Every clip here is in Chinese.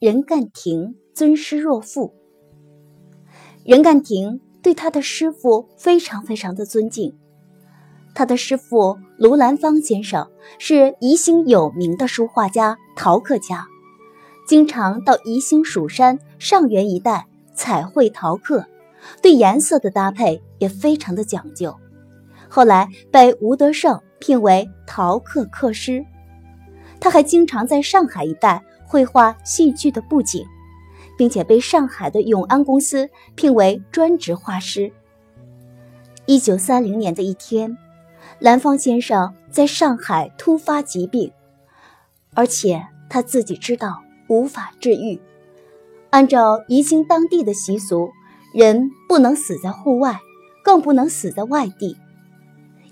任干亭尊师若父。任干亭对他的师傅非常非常的尊敬。他的师傅卢兰芳先生是宜兴有名的书画家、陶刻家，经常到宜兴蜀山上元一带彩绘陶刻，对颜色的搭配也非常的讲究。后来被吴德胜聘为陶刻刻师。他还经常在上海一带绘画戏剧的布景，并且被上海的永安公司聘为专职画师。一九三零年的一天。兰芳先生在上海突发疾病，而且他自己知道无法治愈。按照宜兴当地的习俗，人不能死在户外，更不能死在外地。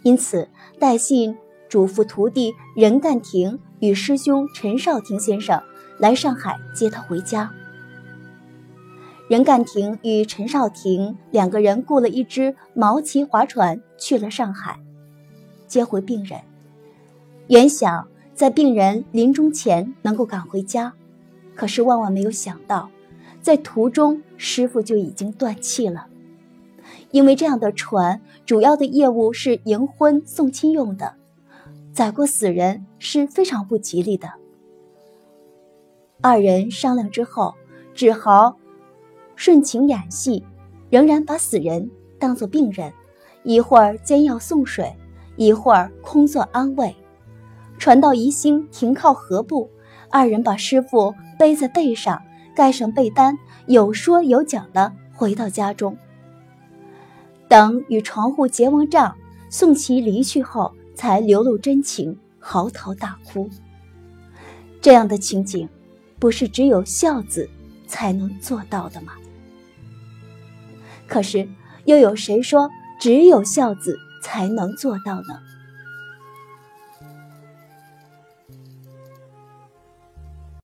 因此，带信嘱咐徒弟任干亭与师兄陈少廷先生来上海接他回家。任干亭与陈少廷两个人雇了一只毛旗划船去了上海。接回病人，原想在病人临终前能够赶回家，可是万万没有想到，在途中师傅就已经断气了。因为这样的船主要的业务是迎婚送亲用的，载过死人是非常不吉利的。二人商量之后，只好顺情演戏，仍然把死人当作病人，一会儿煎药送水。一会儿空作安慰，船到宜兴停靠河埠，二人把师傅背在背上，盖上被单，有说有讲的回到家中。等与床户结完账，送其离去后，才流露真情，嚎啕大哭。这样的情景，不是只有孝子才能做到的吗？可是，又有谁说只有孝子？才能做到呢。